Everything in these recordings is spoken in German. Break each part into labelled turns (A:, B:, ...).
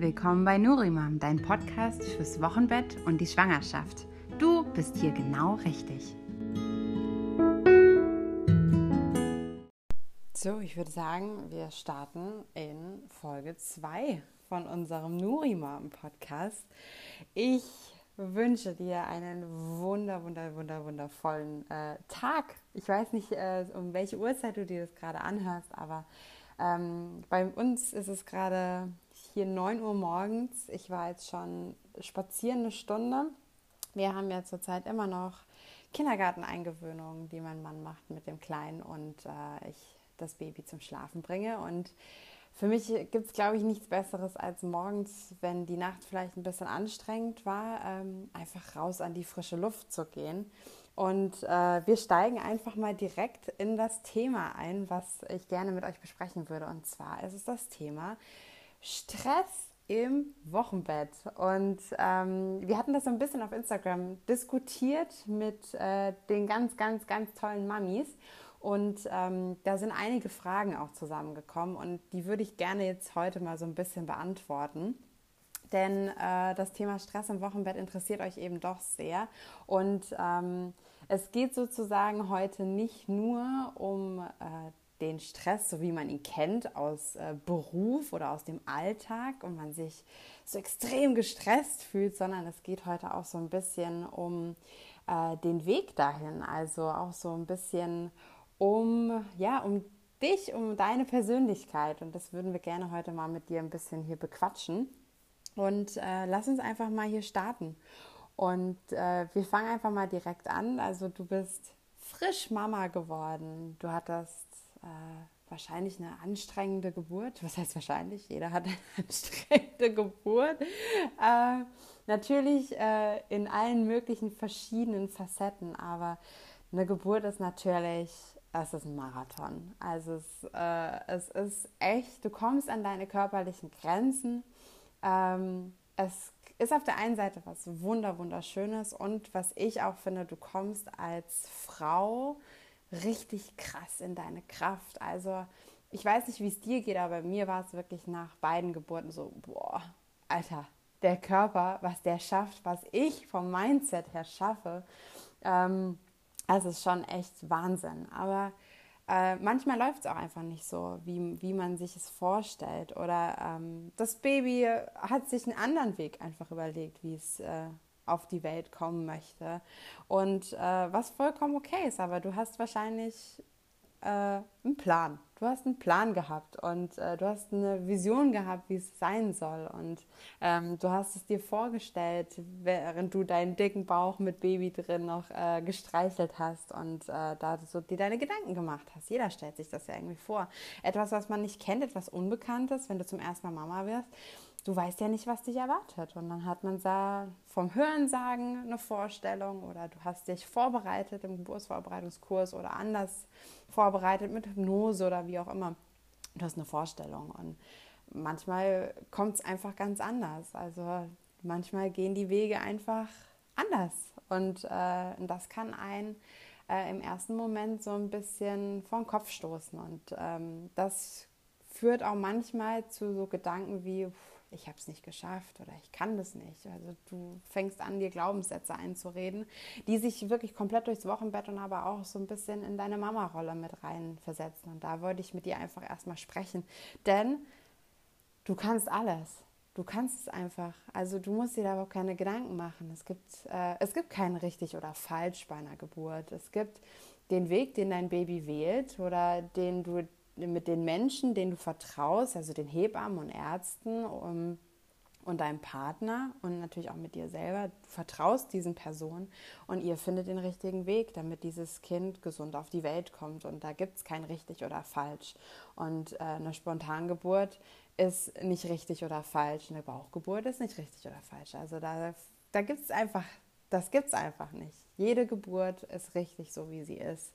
A: willkommen bei Nurimam, dein Podcast fürs Wochenbett und die Schwangerschaft. Du bist hier genau richtig. So, ich würde sagen, wir starten in Folge 2 von unserem Nurimam Podcast. Ich wünsche dir einen wunder, wunder, wunder, wundervollen äh, Tag. Ich weiß nicht, äh, um welche Uhrzeit du dir das gerade anhörst, aber ähm, bei uns ist es gerade hier 9 Uhr morgens. Ich war jetzt schon spazieren eine Stunde. Wir haben ja zurzeit immer noch Kindergarteneingewöhnungen, die mein Mann macht mit dem Kleinen und äh, ich das Baby zum Schlafen bringe. Und für mich gibt es, glaube ich, nichts Besseres als morgens, wenn die Nacht vielleicht ein bisschen anstrengend war, ähm, einfach raus an die frische Luft zu gehen. Und äh, wir steigen einfach mal direkt in das Thema ein, was ich gerne mit euch besprechen würde. Und zwar ist es das Thema Stress im Wochenbett. Und ähm, wir hatten das so ein bisschen auf Instagram diskutiert mit äh, den ganz, ganz, ganz tollen Mamis. Und ähm, da sind einige Fragen auch zusammengekommen und die würde ich gerne jetzt heute mal so ein bisschen beantworten. Denn äh, das Thema Stress im Wochenbett interessiert euch eben doch sehr. Und ähm, es geht sozusagen heute nicht nur um äh, den Stress, so wie man ihn kennt, aus äh, Beruf oder aus dem Alltag und man sich so extrem gestresst fühlt, sondern es geht heute auch so ein bisschen um äh, den Weg dahin, also auch so ein bisschen um, ja, um dich, um deine Persönlichkeit. Und das würden wir gerne heute mal mit dir ein bisschen hier bequatschen. Und äh, lass uns einfach mal hier starten. Und äh, wir fangen einfach mal direkt an, also du bist frisch Mama geworden, du hattest äh, wahrscheinlich eine anstrengende Geburt. Was heißt wahrscheinlich? Jeder hat eine anstrengende Geburt. Äh, natürlich äh, in allen möglichen verschiedenen Facetten, aber eine Geburt ist natürlich, es ist ein Marathon. Also es, äh, es ist echt, du kommst an deine körperlichen Grenzen. Ähm, es ist auf der einen Seite was wunder wunderschönes und was ich auch finde, du kommst als Frau richtig krass in deine Kraft. Also ich weiß nicht, wie es dir geht, aber mir war es wirklich nach beiden Geburten so, boah, Alter, der Körper, was der schafft, was ich vom Mindset her schaffe, ähm, das ist schon echt Wahnsinn. Aber äh, manchmal läuft es auch einfach nicht so, wie, wie man sich es vorstellt. Oder ähm, das Baby hat sich einen anderen Weg einfach überlegt, wie es äh, auf die Welt kommen möchte. Und äh, was vollkommen okay ist, aber du hast wahrscheinlich äh, einen Plan. Du hast einen Plan gehabt und äh, du hast eine Vision gehabt, wie es sein soll. Und ähm, du hast es dir vorgestellt, während du deinen dicken Bauch mit Baby drin noch äh, gestreichelt hast und äh, da so dir deine Gedanken gemacht hast. Jeder stellt sich das ja irgendwie vor. Etwas, was man nicht kennt, etwas Unbekanntes, wenn du zum ersten Mal Mama wirst du weißt ja nicht, was dich erwartet. Und dann hat man da vom Hörensagen eine Vorstellung oder du hast dich vorbereitet im Geburtsvorbereitungskurs oder anders vorbereitet mit Hypnose oder wie auch immer. Du hast eine Vorstellung und manchmal kommt es einfach ganz anders. Also manchmal gehen die Wege einfach anders und äh, das kann einen äh, im ersten Moment so ein bisschen vor den Kopf stoßen und ähm, das führt auch manchmal zu so Gedanken wie, ich habe es nicht geschafft oder ich kann das nicht. Also du fängst an, dir Glaubenssätze einzureden, die sich wirklich komplett durchs Wochenbett und aber auch so ein bisschen in deine Mama-Rolle mit reinversetzen. Und da wollte ich mit dir einfach erstmal sprechen. Denn du kannst alles. Du kannst es einfach. Also du musst dir da überhaupt keine Gedanken machen. Es gibt, äh, es gibt kein richtig oder falsch bei einer Geburt. Es gibt den Weg, den dein Baby wählt oder den du mit den Menschen, denen du vertraust, also den Hebammen und Ärzten um, und deinem Partner und natürlich auch mit dir selber, du vertraust diesen Personen und ihr findet den richtigen Weg, damit dieses Kind gesund auf die Welt kommt. Und da gibt es kein richtig oder falsch. Und äh, eine Spontangeburt ist nicht richtig oder falsch. Eine Bauchgeburt ist nicht richtig oder falsch. Also da, da gibt es einfach, das gibt es einfach nicht. Jede Geburt ist richtig so, wie sie ist.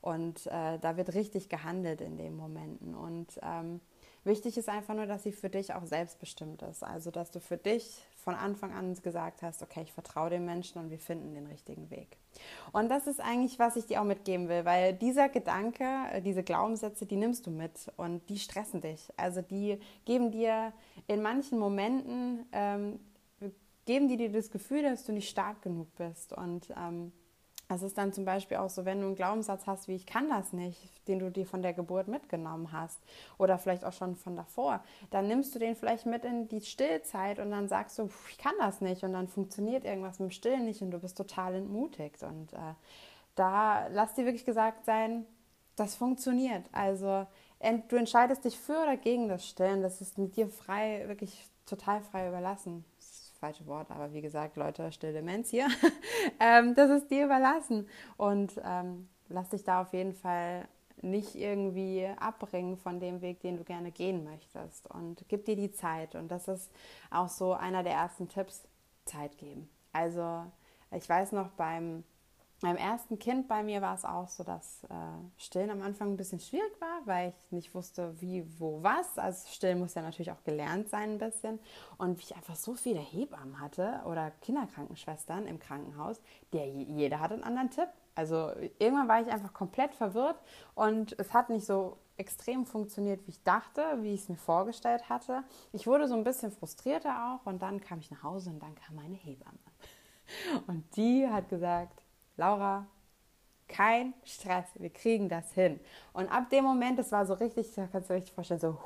A: Und äh, da wird richtig gehandelt in den Momenten. Und ähm, wichtig ist einfach nur, dass sie für dich auch selbstbestimmt ist. Also, dass du für dich von Anfang an gesagt hast, okay, ich vertraue dem Menschen und wir finden den richtigen Weg. Und das ist eigentlich, was ich dir auch mitgeben will, weil dieser Gedanke, äh, diese Glaubenssätze, die nimmst du mit und die stressen dich. Also die geben dir in manchen Momenten, ähm, geben die dir das Gefühl, dass du nicht stark genug bist und ähm, es ist dann zum Beispiel auch so, wenn du einen Glaubenssatz hast, wie ich kann das nicht, den du dir von der Geburt mitgenommen hast oder vielleicht auch schon von davor, dann nimmst du den vielleicht mit in die Stillzeit und dann sagst du, ich kann das nicht und dann funktioniert irgendwas mit dem Stillen nicht und du bist total entmutigt. Und äh, da lass dir wirklich gesagt sein, das funktioniert. Also du entscheidest dich für oder gegen das Stillen, das ist mit dir frei, wirklich total frei überlassen falsche Wort, aber wie gesagt, Leute, still Demenz hier. ähm, das ist dir überlassen. Und ähm, lass dich da auf jeden Fall nicht irgendwie abbringen von dem Weg, den du gerne gehen möchtest. Und gib dir die Zeit. Und das ist auch so einer der ersten Tipps, Zeit geben. Also ich weiß noch beim beim ersten Kind bei mir war es auch so, dass äh, Stillen am Anfang ein bisschen schwierig war, weil ich nicht wusste, wie, wo, was. Also Stillen muss ja natürlich auch gelernt sein ein bisschen. Und wie ich einfach so viele Hebammen hatte oder Kinderkrankenschwestern im Krankenhaus, der jeder hat einen anderen Tipp. Also irgendwann war ich einfach komplett verwirrt und es hat nicht so extrem funktioniert, wie ich dachte, wie ich es mir vorgestellt hatte. Ich wurde so ein bisschen frustrierter auch und dann kam ich nach Hause und dann kam meine Hebamme. Und die hat gesagt, Laura, kein Stress, wir kriegen das hin. Und ab dem Moment, das war so richtig, da kannst du richtig vorstellen, so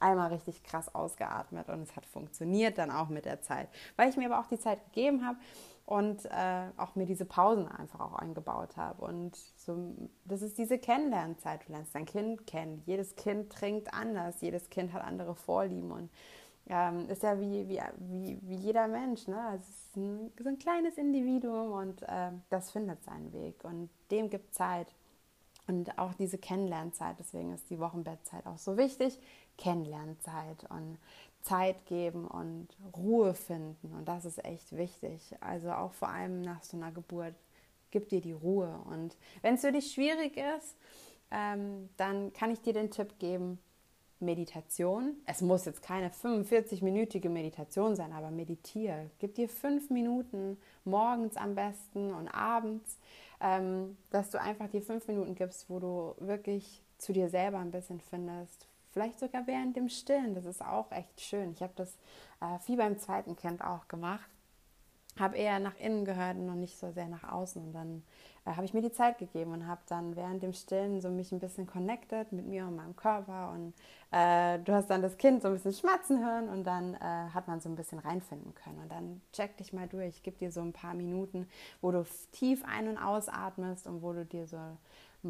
A: einmal richtig krass ausgeatmet und es hat funktioniert dann auch mit der Zeit, weil ich mir aber auch die Zeit gegeben habe und äh, auch mir diese Pausen einfach auch eingebaut habe. Und so, das ist diese Kennenlernzeit. Du lernst dein Kind kennen. Jedes Kind trinkt anders, jedes Kind hat andere Vorlieben und ähm, ist ja wie, wie, wie, wie jeder Mensch. Ne? Es ist ein, so ein kleines Individuum und äh, das findet seinen Weg und dem gibt Zeit. Und auch diese Kennenlernzeit, deswegen ist die Wochenbettzeit auch so wichtig. Kennenlernzeit und Zeit geben und Ruhe finden. Und das ist echt wichtig. Also auch vor allem nach so einer Geburt, gib dir die Ruhe. Und wenn es für dich schwierig ist, ähm, dann kann ich dir den Tipp geben, Meditation. Es muss jetzt keine 45-minütige Meditation sein, aber meditiere. Gib dir fünf Minuten morgens am besten und abends, ähm, dass du einfach die fünf Minuten gibst, wo du wirklich zu dir selber ein bisschen findest. Vielleicht sogar während dem Stillen. Das ist auch echt schön. Ich habe das äh, viel beim zweiten Kind auch gemacht. Habe eher nach innen gehört und nicht so sehr nach außen. Und dann habe ich mir die Zeit gegeben und habe dann während dem Stillen so mich ein bisschen connected mit mir und meinem Körper und äh, du hast dann das Kind so ein bisschen schmatzen hören und dann äh, hat man so ein bisschen reinfinden können und dann check dich mal durch, gib dir so ein paar Minuten, wo du tief ein- und ausatmest und wo du dir so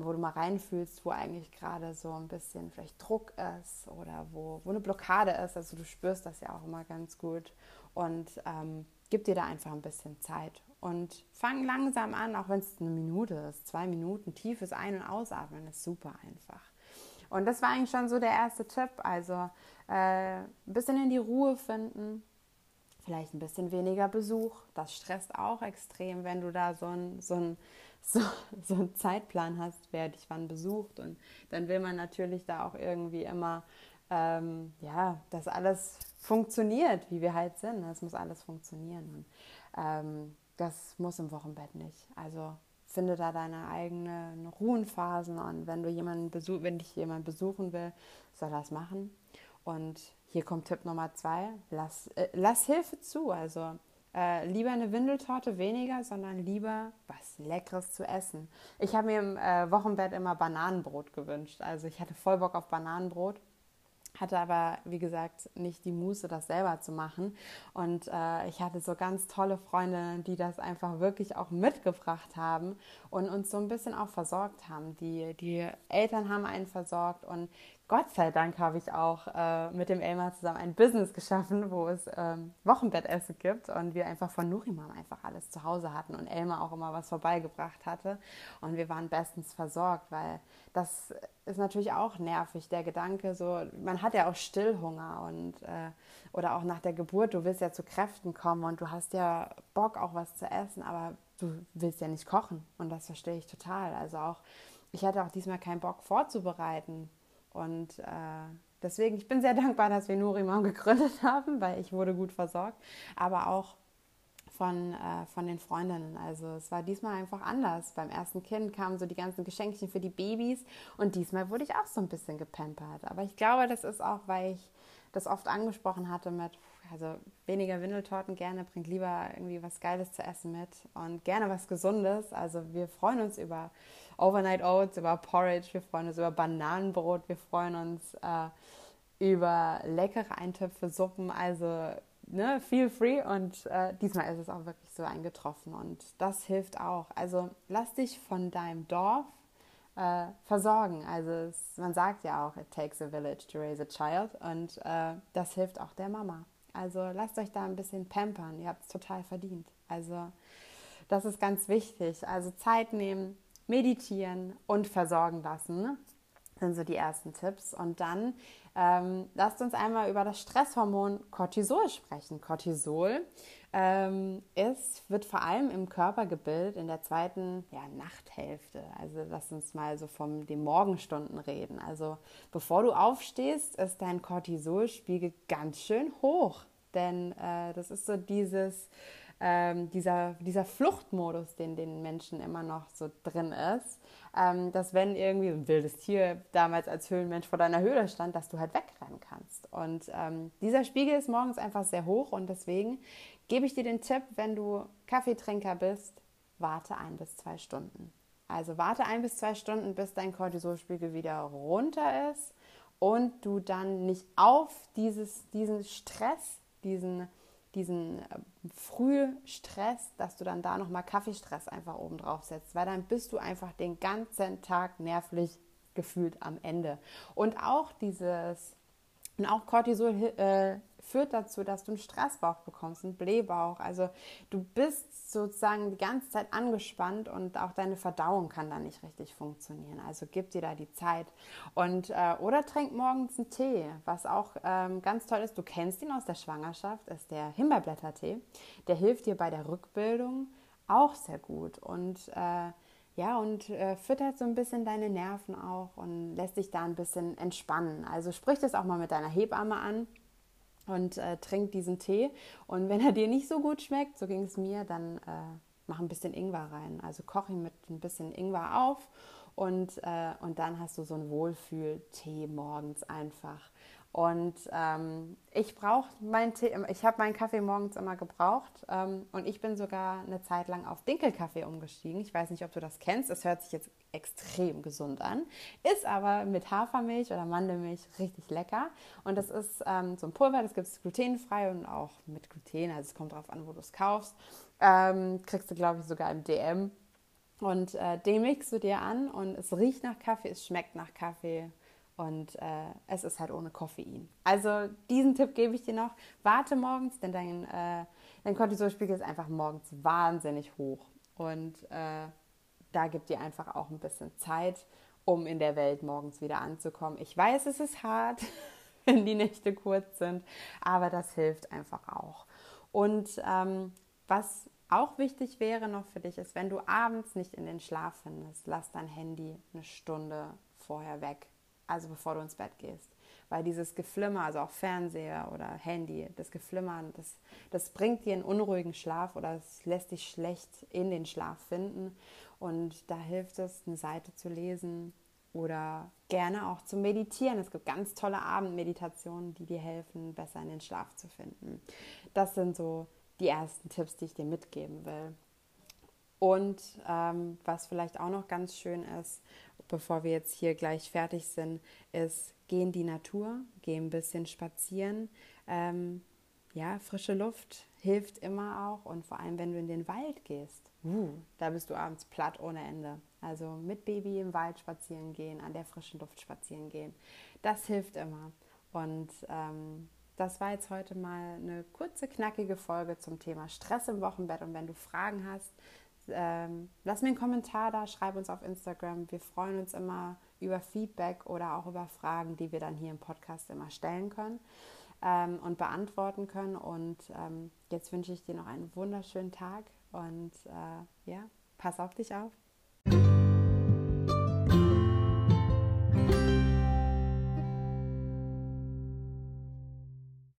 A: wo du mal reinfühlst, wo eigentlich gerade so ein bisschen vielleicht Druck ist oder wo, wo eine Blockade ist. Also du spürst das ja auch immer ganz gut. Und ähm, gib dir da einfach ein bisschen Zeit und fang langsam an, auch wenn es eine Minute ist, zwei Minuten, tiefes Ein- und Ausatmen ist super einfach. Und das war eigentlich schon so der erste Tipp. Also äh, ein bisschen in die Ruhe finden, vielleicht ein bisschen weniger Besuch. Das stresst auch extrem, wenn du da so einen so ein, so, so ein Zeitplan hast, wer dich wann besucht. Und dann will man natürlich da auch irgendwie immer, ähm, ja, dass alles funktioniert, wie wir halt sind. Es muss alles funktionieren. Und ähm, das muss im Wochenbett nicht. Also finde da deine eigenen Ruhenphasen und wenn du jemanden besuch, wenn dich jemand besuchen will, soll das machen. Und hier kommt Tipp Nummer zwei: Lass, äh, lass Hilfe zu. Also äh, lieber eine Windeltorte weniger, sondern lieber was Leckeres zu essen. Ich habe mir im äh, Wochenbett immer Bananenbrot gewünscht. Also ich hatte voll Bock auf Bananenbrot hatte aber, wie gesagt, nicht die Muße, das selber zu machen. Und äh, ich hatte so ganz tolle Freunde, die das einfach wirklich auch mitgebracht haben und uns so ein bisschen auch versorgt haben. Die, die Eltern haben einen versorgt und Gott sei Dank habe ich auch äh, mit dem Elmar zusammen ein Business geschaffen, wo es ähm, Wochenbettessen gibt und wir einfach von Nurimam einfach alles zu Hause hatten und Elmar auch immer was vorbeigebracht hatte. Und wir waren bestens versorgt, weil das ist natürlich auch nervig, der Gedanke, so man hat ja auch Stillhunger und äh, oder auch nach der Geburt, du willst ja zu Kräften kommen und du hast ja Bock auch was zu essen, aber du willst ja nicht kochen. Und das verstehe ich total. Also auch ich hatte auch diesmal keinen Bock vorzubereiten und äh, deswegen, ich bin sehr dankbar, dass wir Nurimam gegründet haben, weil ich wurde gut versorgt, aber auch von, äh, von den Freundinnen. Also es war diesmal einfach anders. Beim ersten Kind kamen so die ganzen Geschenkchen für die Babys und diesmal wurde ich auch so ein bisschen gepampert. Aber ich glaube, das ist auch, weil ich das oft angesprochen hatte mit, also weniger Windeltorten gerne, bringt lieber irgendwie was Geiles zu essen mit und gerne was Gesundes. Also wir freuen uns über Overnight Oats, über Porridge, wir freuen uns über Bananenbrot, wir freuen uns äh, über leckere Eintöpfe, Suppen. Also ne, feel free und äh, diesmal ist es auch wirklich so eingetroffen und das hilft auch. Also lass dich von deinem Dorf äh, versorgen. Also es, man sagt ja auch, it takes a village to raise a child und äh, das hilft auch der Mama. Also lasst euch da ein bisschen pampern, ihr habt es total verdient. Also das ist ganz wichtig. Also Zeit nehmen, meditieren und versorgen lassen sind so die ersten Tipps. Und dann ähm, lasst uns einmal über das Stresshormon Cortisol sprechen. Cortisol ähm, ist, wird vor allem im Körper gebildet in der zweiten ja, Nachthälfte. Also lass uns mal so von den Morgenstunden reden. Also bevor du aufstehst, ist dein Cortisolspiegel ganz schön hoch. Denn äh, das ist so dieses, ähm, dieser, dieser Fluchtmodus, den den Menschen immer noch so drin ist ähm, dass wenn irgendwie ein wildes Tier damals als Höhlenmensch vor deiner Höhle stand, dass du halt wegrennen kannst. Und ähm, dieser Spiegel ist morgens einfach sehr hoch und deswegen gebe ich dir den Tipp, wenn du Kaffeetrinker bist, warte ein bis zwei Stunden. Also warte ein bis zwei Stunden, bis dein Cortisolspiegel wieder runter ist und du dann nicht auf dieses, diesen Stress, diesen diesen äh, Frühstress, dass du dann da nochmal Kaffeestress einfach oben drauf setzt, weil dann bist du einfach den ganzen Tag nervlich gefühlt am Ende. Und auch dieses, und auch Cortisol äh, führt dazu, dass du einen Stressbauch bekommst, einen Blähbauch. Also du bist sozusagen die ganze Zeit angespannt und auch deine Verdauung kann dann nicht richtig funktionieren. Also gib dir da die Zeit. Und, äh, oder trink morgens einen Tee, was auch ähm, ganz toll ist. Du kennst ihn aus der Schwangerschaft, ist der Himbeerblättertee. Der hilft dir bei der Rückbildung auch sehr gut. Und äh, ja, und äh, füttert so ein bisschen deine Nerven auch und lässt dich da ein bisschen entspannen. Also sprich das auch mal mit deiner Hebamme an und äh, trink diesen Tee. Und wenn er dir nicht so gut schmeckt, so ging es mir, dann äh, mach ein bisschen Ingwer rein. Also koch ihn mit ein bisschen Ingwer auf und, äh, und dann hast du so einen Wohlfühl-Tee morgens einfach. Und ähm, ich brauche meinen Tee, ich habe meinen Kaffee morgens immer gebraucht ähm, und ich bin sogar eine Zeit lang auf Dinkelkaffee umgestiegen. Ich weiß nicht, ob du das kennst. Es hört sich jetzt extrem gesund an, ist aber mit Hafermilch oder Mandelmilch richtig lecker. Und das ist ähm, so ein Pulver, das gibt es glutenfrei und auch mit Gluten. Also es kommt darauf an, wo du es kaufst. Ähm, kriegst du, glaube ich, sogar im DM. Und äh, den mixt du dir an und es riecht nach Kaffee, es schmeckt nach Kaffee und äh, es ist halt ohne Koffein. Also diesen Tipp gebe ich dir noch. Warte morgens, denn dein, äh, dein Cortisolspiegel ist einfach morgens wahnsinnig hoch. Und äh, da gibt dir einfach auch ein bisschen Zeit, um in der Welt morgens wieder anzukommen. Ich weiß, es ist hart, wenn die Nächte kurz sind, aber das hilft einfach auch. Und ähm, was auch wichtig wäre noch für dich ist, wenn du abends nicht in den Schlaf findest, lass dein Handy eine Stunde vorher weg also bevor du ins Bett gehst. Weil dieses Geflimmer, also auch Fernseher oder Handy, das Geflimmern, das, das bringt dir einen unruhigen Schlaf oder es lässt dich schlecht in den Schlaf finden. Und da hilft es, eine Seite zu lesen oder gerne auch zu meditieren. Es gibt ganz tolle Abendmeditationen, die dir helfen, besser in den Schlaf zu finden. Das sind so die ersten Tipps, die ich dir mitgeben will. Und ähm, was vielleicht auch noch ganz schön ist, bevor wir jetzt hier gleich fertig sind, ist, geh in die Natur, geh ein bisschen spazieren. Ähm, ja, frische Luft hilft immer auch und vor allem, wenn du in den Wald gehst, uh, da bist du abends platt ohne Ende. Also mit Baby im Wald spazieren gehen, an der frischen Luft spazieren gehen, das hilft immer. Und ähm, das war jetzt heute mal eine kurze, knackige Folge zum Thema Stress im Wochenbett. Und wenn du Fragen hast, ähm, lass mir einen Kommentar da, schreib uns auf Instagram. Wir freuen uns immer über Feedback oder auch über Fragen, die wir dann hier im Podcast immer stellen können ähm, und beantworten können. Und ähm, jetzt wünsche ich dir noch einen wunderschönen Tag und äh, ja, pass auf dich auf.